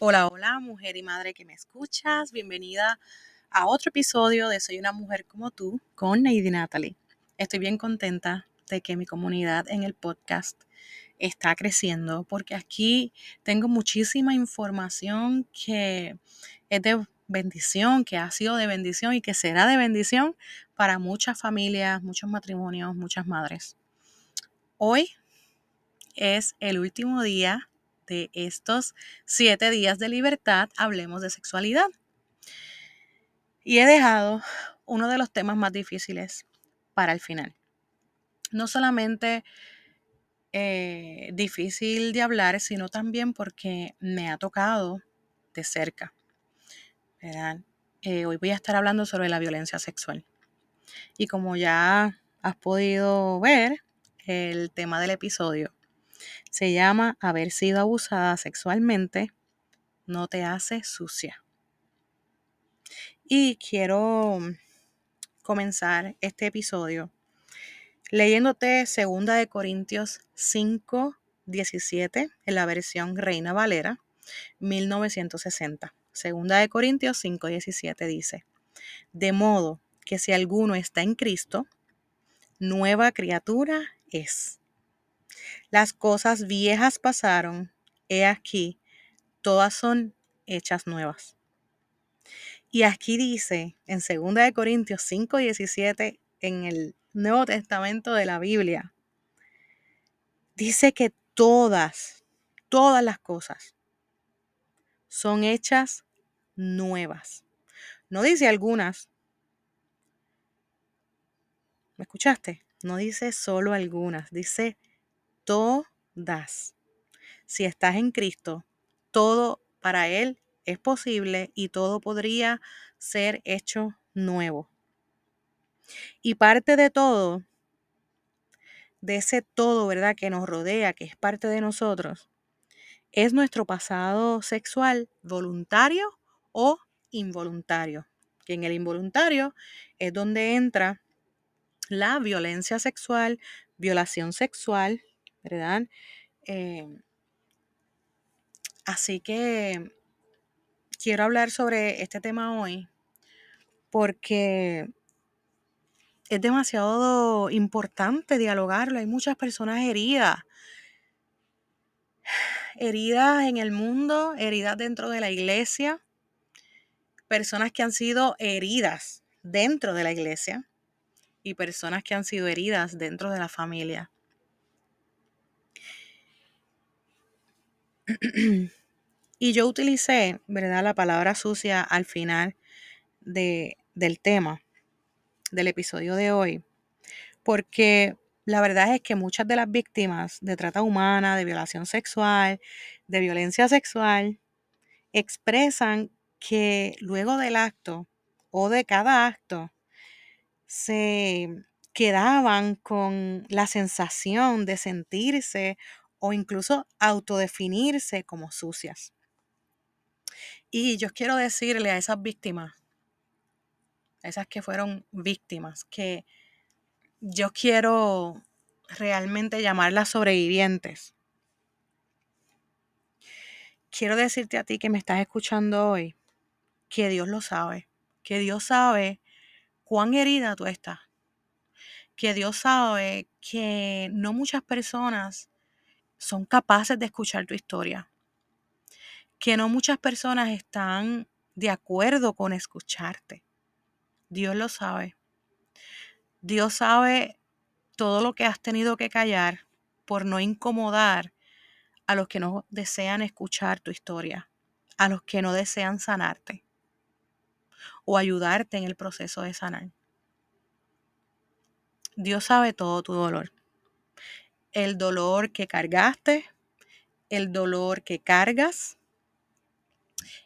Hola, hola, mujer y madre que me escuchas. Bienvenida a otro episodio de Soy una mujer como tú con Neidy Natalie. Estoy bien contenta de que mi comunidad en el podcast está creciendo porque aquí tengo muchísima información que es de bendición, que ha sido de bendición y que será de bendición para muchas familias, muchos matrimonios, muchas madres. Hoy es el último día de estos siete días de libertad, hablemos de sexualidad. Y he dejado uno de los temas más difíciles para el final. No solamente eh, difícil de hablar, sino también porque me ha tocado de cerca. Eh, hoy voy a estar hablando sobre la violencia sexual. Y como ya has podido ver, el tema del episodio se llama haber sido abusada sexualmente no te hace sucia. Y quiero comenzar este episodio leyéndote 2 de Corintios 5, 17 en la versión Reina Valera 1960. Segunda de Corintios 5, 17 dice, de modo que si alguno está en Cristo, nueva criatura es. Las cosas viejas pasaron, he aquí, todas son hechas nuevas. Y aquí dice en 2 de Corintios 5, 17 en el Nuevo Testamento de la Biblia, dice que todas, todas las cosas son hechas nuevas. No dice algunas. ¿Me escuchaste? No dice solo algunas, dice todas. Si estás en Cristo, todo para Él es posible y todo podría ser hecho nuevo. Y parte de todo, de ese todo, ¿verdad? Que nos rodea, que es parte de nosotros, es nuestro pasado sexual voluntario o involuntario. Que en el involuntario es donde entra la violencia sexual, violación sexual, ¿verdad? Em, así que quiero hablar sobre este tema hoy porque es demasiado importante dialogarlo. Hay muchas personas heridas. Heridas en el mundo, heridas dentro de la iglesia, personas que han sido heridas dentro de la iglesia y personas que han sido heridas dentro de la familia. y yo utilicé, ¿verdad?, la palabra sucia al final de, del tema del episodio de hoy, porque la verdad es que muchas de las víctimas de trata humana, de violación sexual, de violencia sexual, expresan que luego del acto o de cada acto se quedaban con la sensación de sentirse o incluso autodefinirse como sucias. Y yo quiero decirle a esas víctimas, a esas que fueron víctimas, que yo quiero realmente llamarlas sobrevivientes. Quiero decirte a ti que me estás escuchando hoy, que Dios lo sabe, que Dios sabe cuán herida tú estás, que Dios sabe que no muchas personas son capaces de escuchar tu historia. Que no muchas personas están de acuerdo con escucharte. Dios lo sabe. Dios sabe todo lo que has tenido que callar por no incomodar a los que no desean escuchar tu historia, a los que no desean sanarte o ayudarte en el proceso de sanar. Dios sabe todo tu dolor el dolor que cargaste, el dolor que cargas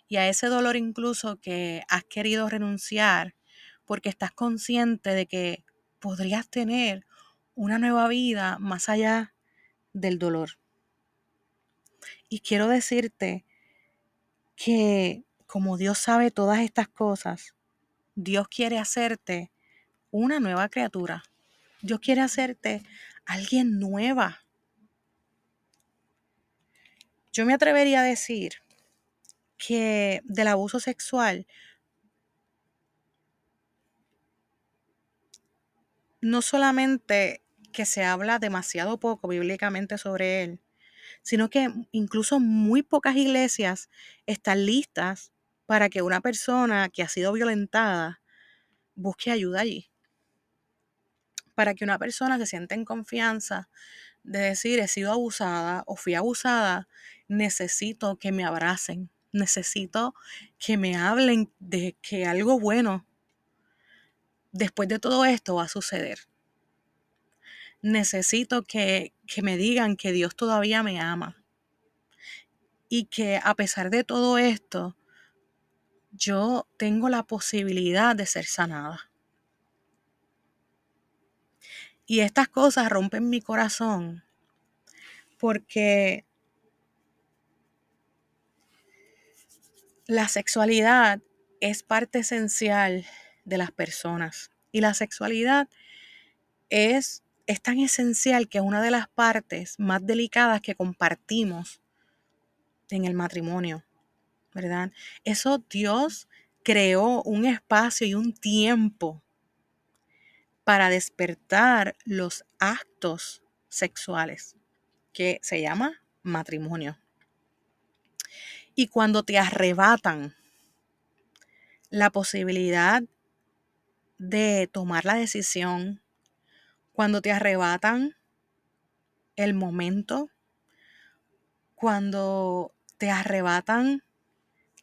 y a ese dolor incluso que has querido renunciar porque estás consciente de que podrías tener una nueva vida más allá del dolor. Y quiero decirte que como Dios sabe todas estas cosas, Dios quiere hacerte una nueva criatura. Dios quiere hacerte alguien nueva. Yo me atrevería a decir que del abuso sexual no solamente que se habla demasiado poco bíblicamente sobre él, sino que incluso muy pocas iglesias están listas para que una persona que ha sido violentada busque ayuda allí. Para que una persona se sienta en confianza de decir he sido abusada o fui abusada, necesito que me abracen, necesito que me hablen de que algo bueno después de todo esto va a suceder. Necesito que, que me digan que Dios todavía me ama y que a pesar de todo esto, yo tengo la posibilidad de ser sanada. Y estas cosas rompen mi corazón porque la sexualidad es parte esencial de las personas y la sexualidad es, es tan esencial que es una de las partes más delicadas que compartimos en el matrimonio, ¿verdad? Eso Dios creó un espacio y un tiempo para despertar los actos sexuales, que se llama matrimonio. Y cuando te arrebatan la posibilidad de tomar la decisión, cuando te arrebatan el momento, cuando te arrebatan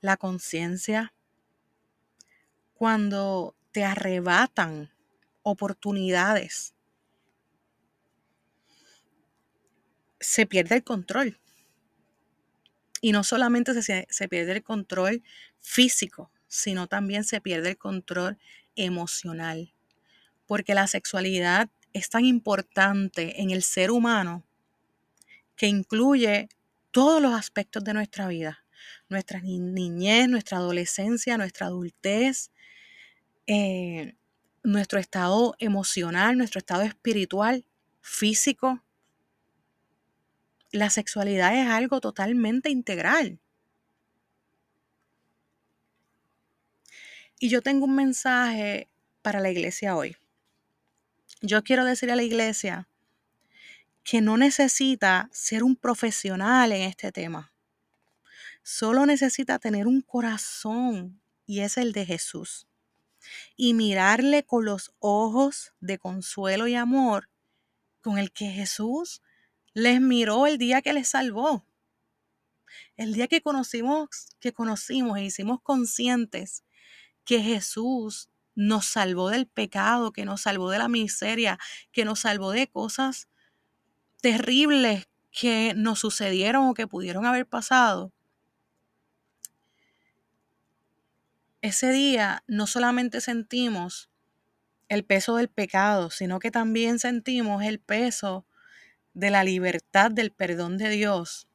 la conciencia, cuando te arrebatan oportunidades, se pierde el control. Y no solamente se, se, pierde el control físico, sino también se pierde el control emocional. Porque la sexualidad es tan importante en el ser humano que incluye todos los aspectos de nuestra vida. Nuestra niñez, nuestra adolescencia, nuestra adultez, eh, nuestro estado emocional, nuestro estado espiritual, físico. La sexualidad es algo totalmente integral. Y yo tengo un mensaje para la iglesia hoy. Yo quiero decir a la iglesia que no necesita ser un profesional en este tema. Solo necesita tener un corazón y es el de Jesús y mirarle con los ojos de consuelo y amor con el que Jesús les miró el día que les salvó. El día que conocimos, que conocimos e hicimos conscientes que Jesús nos salvó del pecado, que nos salvó de la miseria, que nos salvó de cosas terribles que nos sucedieron o que pudieron haber pasado. Ese día no solamente sentimos el peso del pecado, sino que también sentimos el peso de la libertad del perdón de Dios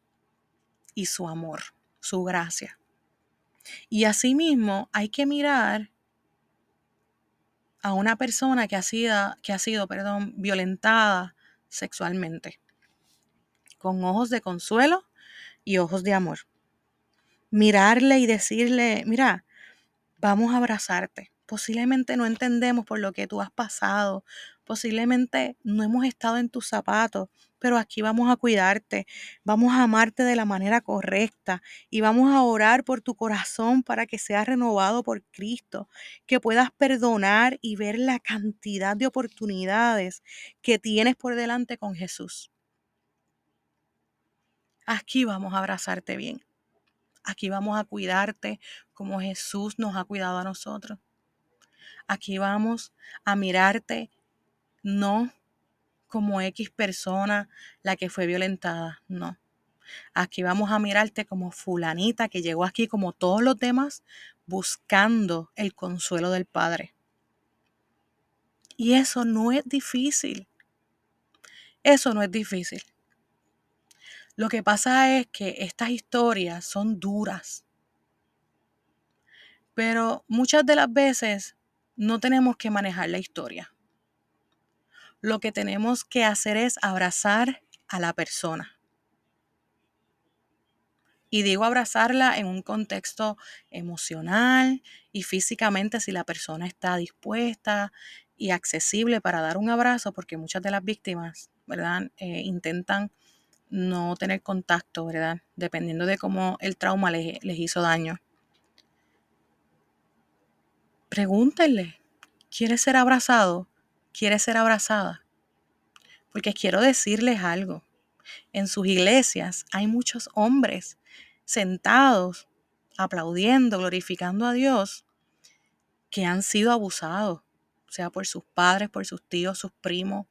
y su amor, su gracia. Y asimismo hay que mirar a una persona que ha sido, que ha sido perdón, violentada sexualmente, con ojos de consuelo y ojos de amor. Mirarle y decirle, mira, vamos a abrazarte. Posiblemente no entendemos por lo que tú has pasado, posiblemente no hemos estado en tus zapatos, pero aquí vamos a cuidarte, vamos a amarte de la manera correcta y vamos a orar por tu corazón para que sea renovado por Cristo, que puedas perdonar y ver la cantidad de oportunidades que tienes por delante con Jesús. Aquí vamos a abrazarte bien. Aquí vamos a cuidarte como Jesús nos ha cuidado a nosotros. Aquí vamos a mirarte no como X persona la que fue violentada, no. Aquí vamos a mirarte como fulanita que llegó aquí como todos los demás buscando el consuelo del Padre. Y eso no es difícil. Eso no es difícil. Lo que pasa es que estas historias son duras. Pero muchas de las veces no tenemos que manejar la historia. Lo que tenemos que hacer es abrazar a la persona. Y digo abrazarla en un contexto emocional y físicamente si la persona está dispuesta y accesible para dar un abrazo, porque muchas de las víctimas, ¿verdad? Eh, intentan no tener contacto, ¿verdad? Dependiendo de cómo el trauma les, les hizo daño. Pregúntenle, ¿quieres ser abrazado? ¿Quieres ser abrazada? Porque quiero decirles algo. En sus iglesias hay muchos hombres sentados, aplaudiendo, glorificando a Dios, que han sido abusados, sea por sus padres, por sus tíos, sus primos,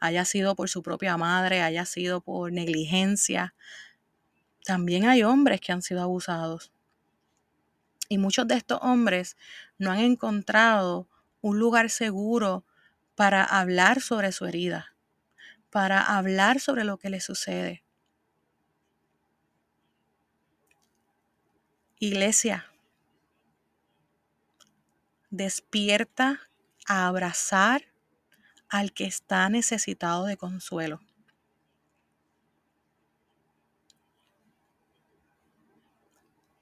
haya sido por su propia madre, haya sido por negligencia. También hay hombres que han sido abusados. Y muchos de estos hombres no han encontrado un lugar seguro para hablar sobre su herida, para hablar sobre lo que les sucede. Iglesia, despierta a abrazar al que está necesitado de consuelo.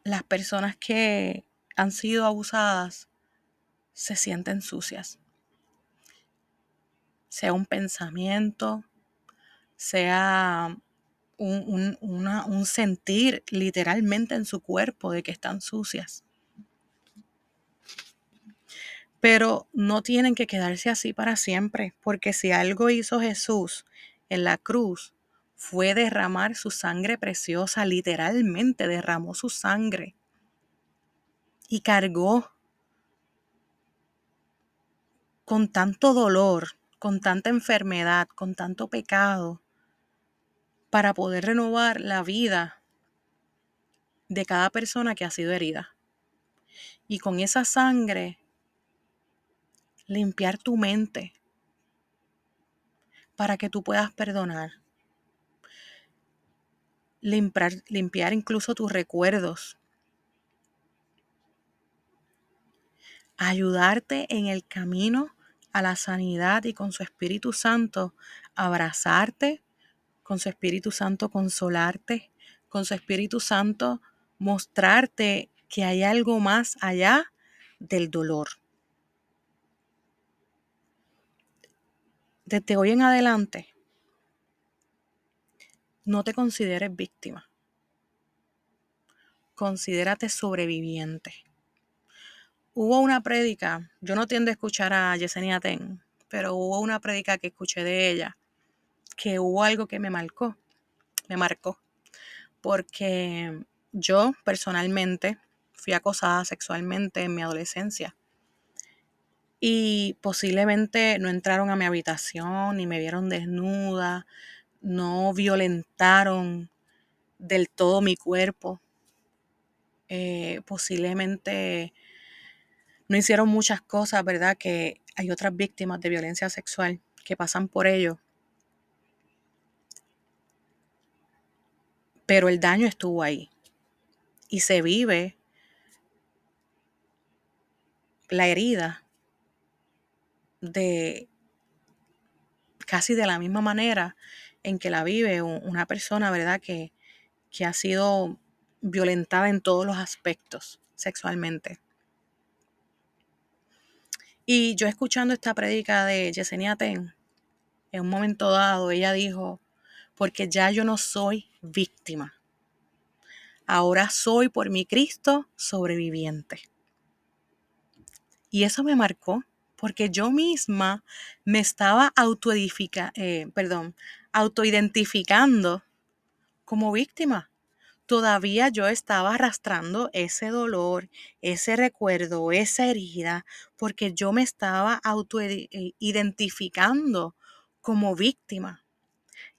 Las personas que han sido abusadas se sienten sucias. Sea un pensamiento, sea un, sentir literalmente en su cuerpo de que están sucias. Pero no tienen que quedarse así para siempre, porque si algo hizo Jesús en la cruz fue derramar su sangre preciosa, literalmente derramó su sangre y cargó con tanto dolor, con tanta enfermedad, con tanto pecado, para poder renovar la vida de cada persona que ha sido herida. Y con esa sangre limpiar tu mente para que tú puedas perdonar. Limpiar, incluso tus recuerdos. Ayudarte en el camino a la sanidad y con su Espíritu Santo abrazarte, con su Espíritu Santo consolarte, con su Espíritu Santo mostrarte que hay algo más allá del dolor. Desde hoy en adelante, no te consideres víctima. Considérate sobreviviente. Hubo una prédica, yo no tiendo a escuchar a Yesenia Ten, pero hubo una prédica que escuché de ella, que hubo algo que me marcó, me marcó, porque yo personalmente fui acosada sexualmente en mi adolescencia y posiblemente no entraron a mi habitación ni me vieron desnuda, no violentaron del todo mi cuerpo, eh, posiblemente no hicieron muchas cosas, ¿verdad? Que hay otras víctimas de violencia sexual que pasan por ello. Pero el daño estuvo ahí. Y se vive la herida de casi de la misma manera en que la vive una persona, ¿verdad? Que, que ha sido violentada en todos los aspectos sexualmente. Y yo escuchando esta prédica de Yesenia Ten, en un momento dado ella dijo, porque ya yo no soy víctima, ahora soy por mi Cristo sobreviviente. Y eso me marcó, porque yo misma me estaba autoedifica, eh, perdón, autoidentificando como víctima todavía yo estaba arrastrando ese dolor, ese recuerdo, esa herida, porque yo me estaba autoidentificando como víctima.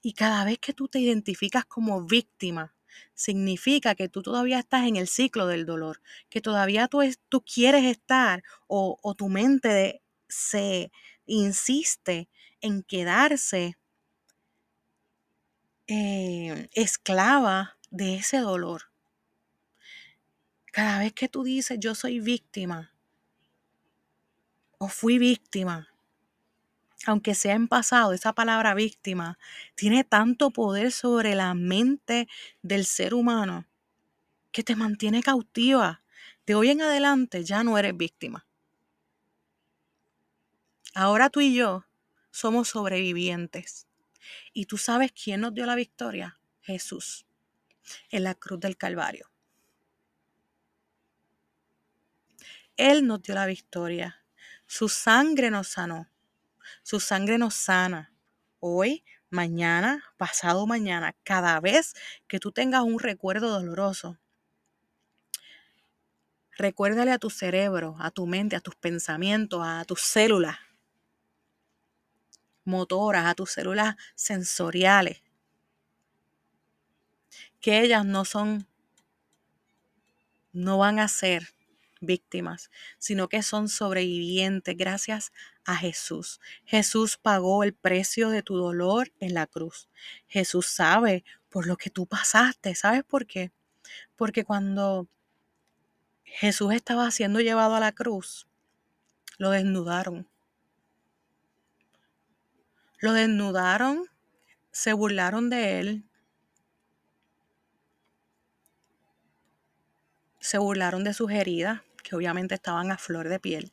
Y cada vez que tú te identificas como víctima, significa que tú todavía estás en el ciclo del dolor, que todavía tú, tú quieres estar o, tu mente se insiste en quedarse eh, esclava de ese dolor. Cada vez que tú dices yo soy víctima o fui víctima, aunque sea en pasado, esa palabra víctima tiene tanto poder sobre la mente del ser humano que te mantiene cautiva. De hoy en adelante ya no eres víctima. Ahora tú y yo somos sobrevivientes. ¿Y tú sabes quién nos dio la victoria? Jesús, en la cruz del Calvario. Él nos dio la victoria. Su sangre nos sanó. Su sangre nos sana. Hoy, mañana, pasado mañana, cada vez que tú tengas un recuerdo doloroso, recuérdale a tu cerebro, a tu mente, a tus pensamientos, a tus células motoras, a tus células sensoriales, que ellas no son, no van a ser víctimas, sino que son sobrevivientes gracias a Jesús. Jesús pagó el precio de tu dolor en la cruz. Jesús sabe por lo que tú pasaste. ¿Sabes por qué? Porque cuando Jesús estaba siendo llevado a la cruz, lo desnudaron. Lo desnudaron, se burlaron de él, se burlaron de sus heridas, que obviamente estaban a flor de piel.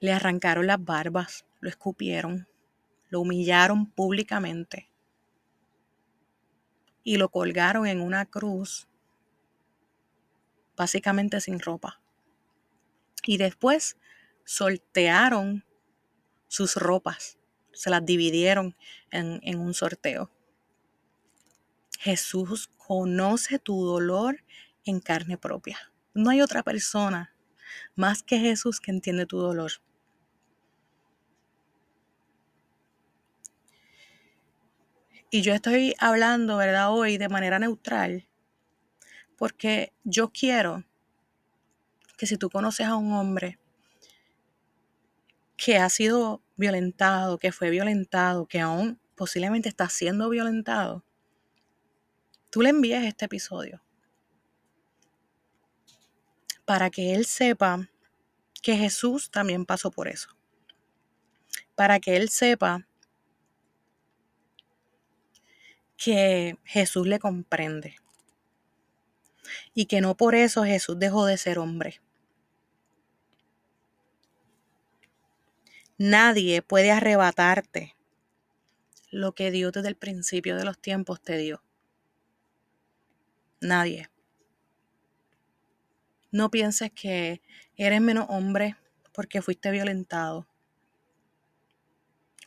Le arrancaron las barbas, lo escupieron, lo humillaron públicamente y lo colgaron en una cruz, básicamente sin ropa. Y después sortearon sus ropas, se las dividieron en, en un sorteo. Jesús conoce tu dolor en carne propia. No hay otra persona más que Jesús que entiende tu dolor. Y yo estoy hablando, ¿verdad? Hoy de manera neutral, porque yo quiero que si tú conoces a un hombre que ha sido violentado, que fue violentado, que aún posiblemente está siendo violentado, tú le envíes este episodio para que él sepa que Jesús también pasó por eso. Para que él sepa que Jesús le comprende y que no por eso Jesús dejó de ser hombre. Nadie puede arrebatarte lo que Dios desde el principio de los tiempos te dio. Nadie. No pienses que eres menos hombre porque fuiste violentado.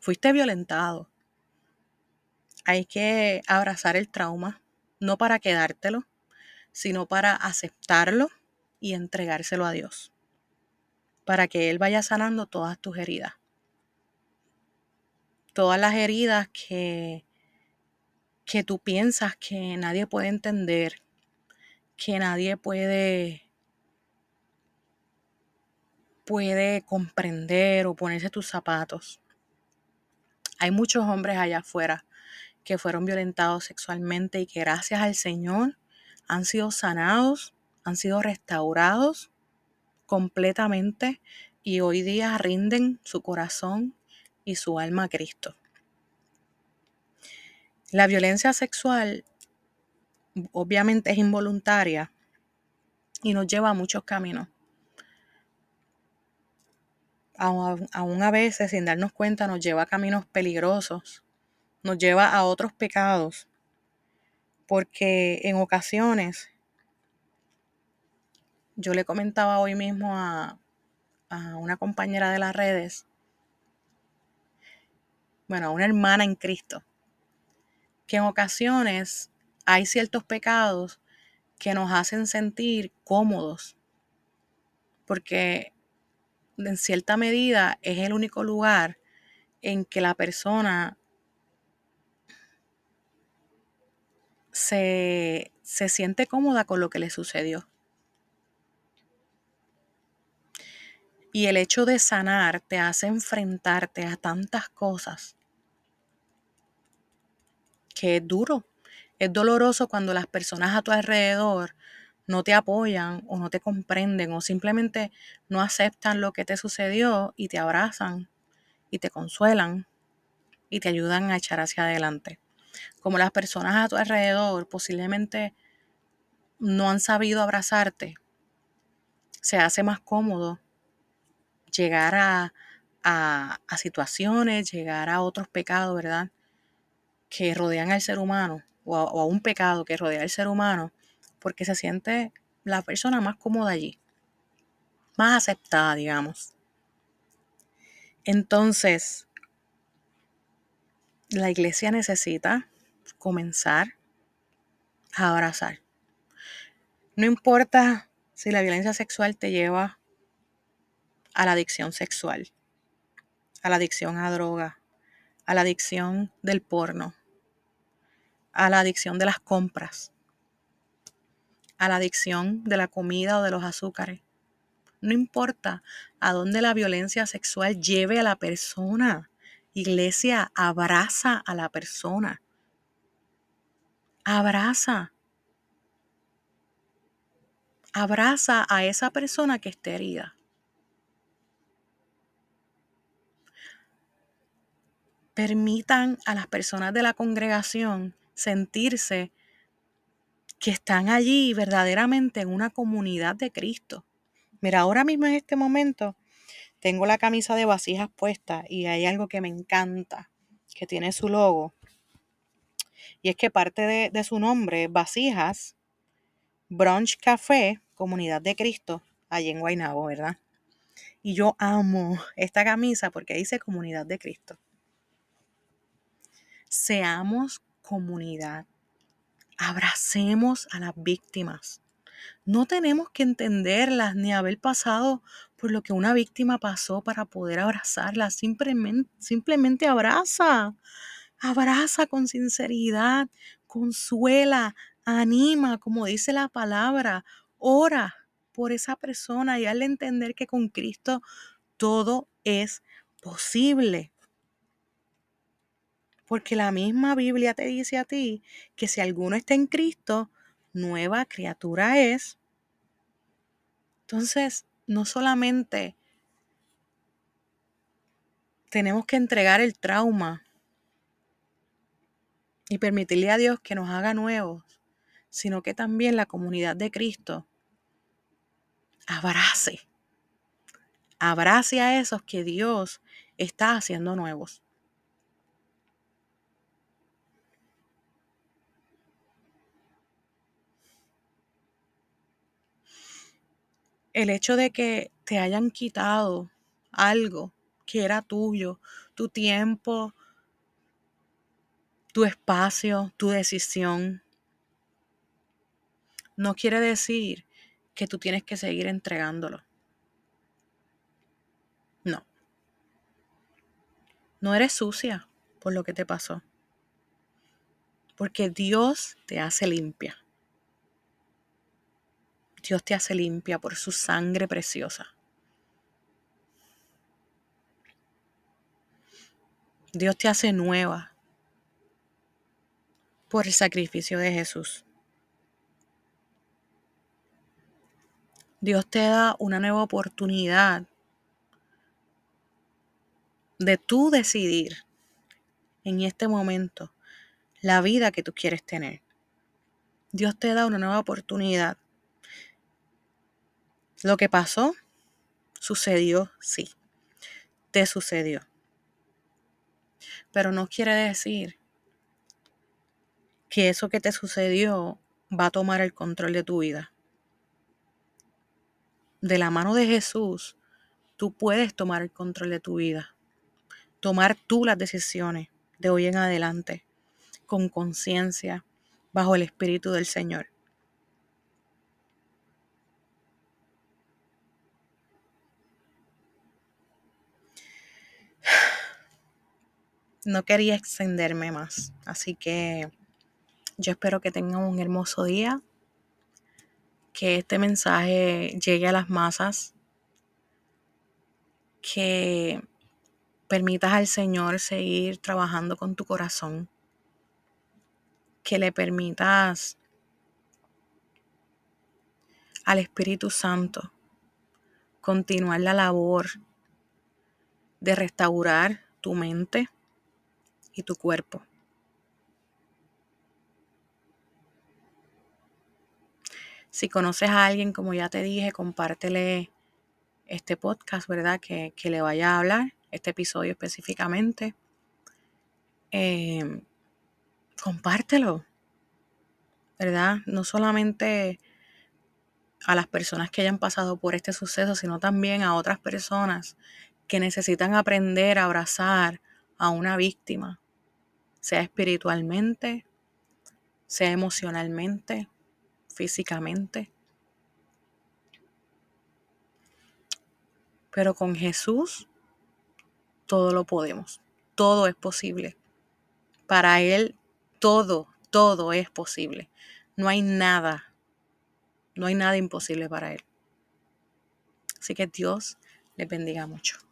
Fuiste violentado. Hay que abrazar el trauma, no para quedártelo, sino para aceptarlo y entregárselo a Dios, para que Él vaya sanando todas tus heridas. Todas las heridas que, que tú piensas que nadie puede entender, que nadie puede puede comprender o ponerse tus zapatos. Hay muchos hombres allá afuera que fueron violentados sexualmente y que gracias al Señor han sido sanados, han sido restaurados completamente y hoy día rinden su corazón y su alma a Cristo. La violencia sexual obviamente es involuntaria y nos lleva a muchos caminos. Aún a veces, sin darnos cuenta, nos lleva a caminos peligrosos, nos lleva a otros pecados, porque en ocasiones, yo le comentaba hoy mismo a, a una compañera de las redes, bueno, a una hermana en Cristo, que en ocasiones hay ciertos pecados que nos hacen sentir cómodos, porque en cierta medida es el único lugar en que la persona se, se siente cómoda con lo que le sucedió. Y el hecho de sanar te hace enfrentarte a tantas cosas que es duro. Es doloroso cuando las personas a tu alrededor no te apoyan o no te comprenden o simplemente no aceptan lo que te sucedió y te abrazan y te consuelan y te ayudan a echar hacia adelante. como las personas a tu alrededor posiblemente no han sabido abrazarte, se hace más cómodo llegar a, a, situaciones, llegar a otros pecados, ¿verdad? Que rodean al ser humano, o a, un pecado que rodea al ser humano, porque se siente la persona más cómoda allí, más aceptada, digamos. Entonces, la iglesia necesita comenzar a abrazar. No importa si la violencia sexual te lleva a la adicción sexual, a la adicción a droga, a la adicción del porno, a la adicción de las compras, a la adicción de la comida o de los azúcares. No importa a dónde la violencia sexual lleve a la persona. Iglesia, abraza a la persona. Abraza. Abraza a esa persona que esté herida. Permitan a las personas de la congregación sentirse que están allí verdaderamente en una comunidad de Cristo. Mira, ahora mismo en este momento tengo la camisa de vasijas puesta y hay algo que me encanta, que tiene su logo. Y es que parte de, su nombre, Vasijas, Brunch Café, Comunidad de Cristo, allí en Guaynabo, ¿verdad? Y yo amo esta camisa porque dice Comunidad de Cristo. Seamos comunidad. Abracemos a las víctimas. No tenemos que entenderlas ni haber pasado por lo que una víctima pasó para poder abrazarla. Simplemente, simplemente abraza. Abraza con sinceridad, consuela, anima, como dice la palabra. Ora por esa persona y hazle entender que con Cristo todo es posible. Porque la misma Biblia te dice a ti que si alguno está en Cristo, nueva criatura es. Entonces, no solamente tenemos que entregar el trauma y permitirle a Dios que nos haga nuevos, sino que también la comunidad de Cristo abrace, abrace a esos que Dios está haciendo nuevos. El hecho de que te hayan quitado algo que era tuyo, tu tiempo, tu espacio, tu decisión, no quiere decir que tú tienes que seguir entregándolo. No. No eres sucia por lo que te pasó. Porque Dios te hace limpia. Dios te hace limpia por su sangre preciosa. Dios te hace nueva por el sacrificio de Jesús. Dios te da una nueva oportunidad de tú decidir en este momento la vida que tú quieres tener. Dios te da una nueva oportunidad lo que pasó, sucedió, sí, te sucedió. Pero no quiere decir que eso que te sucedió va a tomar el control de tu vida. De la mano de Jesús, tú puedes tomar el control de tu vida. Tomar tú las decisiones de hoy en adelante, con conciencia, bajo el Espíritu del Señor. No quería extenderme más. Así que yo espero que tengan un hermoso día, que este mensaje llegue a las masas, que permitas al Señor seguir trabajando con tu corazón, que le permitas al Espíritu Santo continuar la labor de restaurar tu mente, y tu cuerpo. Si conoces a alguien, como ya te dije, compártele este podcast, ¿verdad? Que, que le vaya a hablar, este episodio específicamente. Eh, compártelo, ¿verdad? No solamente a las personas que hayan pasado por este suceso, sino también a otras personas que necesitan aprender a abrazar a una víctima, sea espiritualmente, sea emocionalmente, físicamente. Pero con Jesús todo lo podemos, todo es posible. Para Él todo, todo es posible. No hay nada, no hay nada imposible para Él. Así que Dios les bendiga mucho.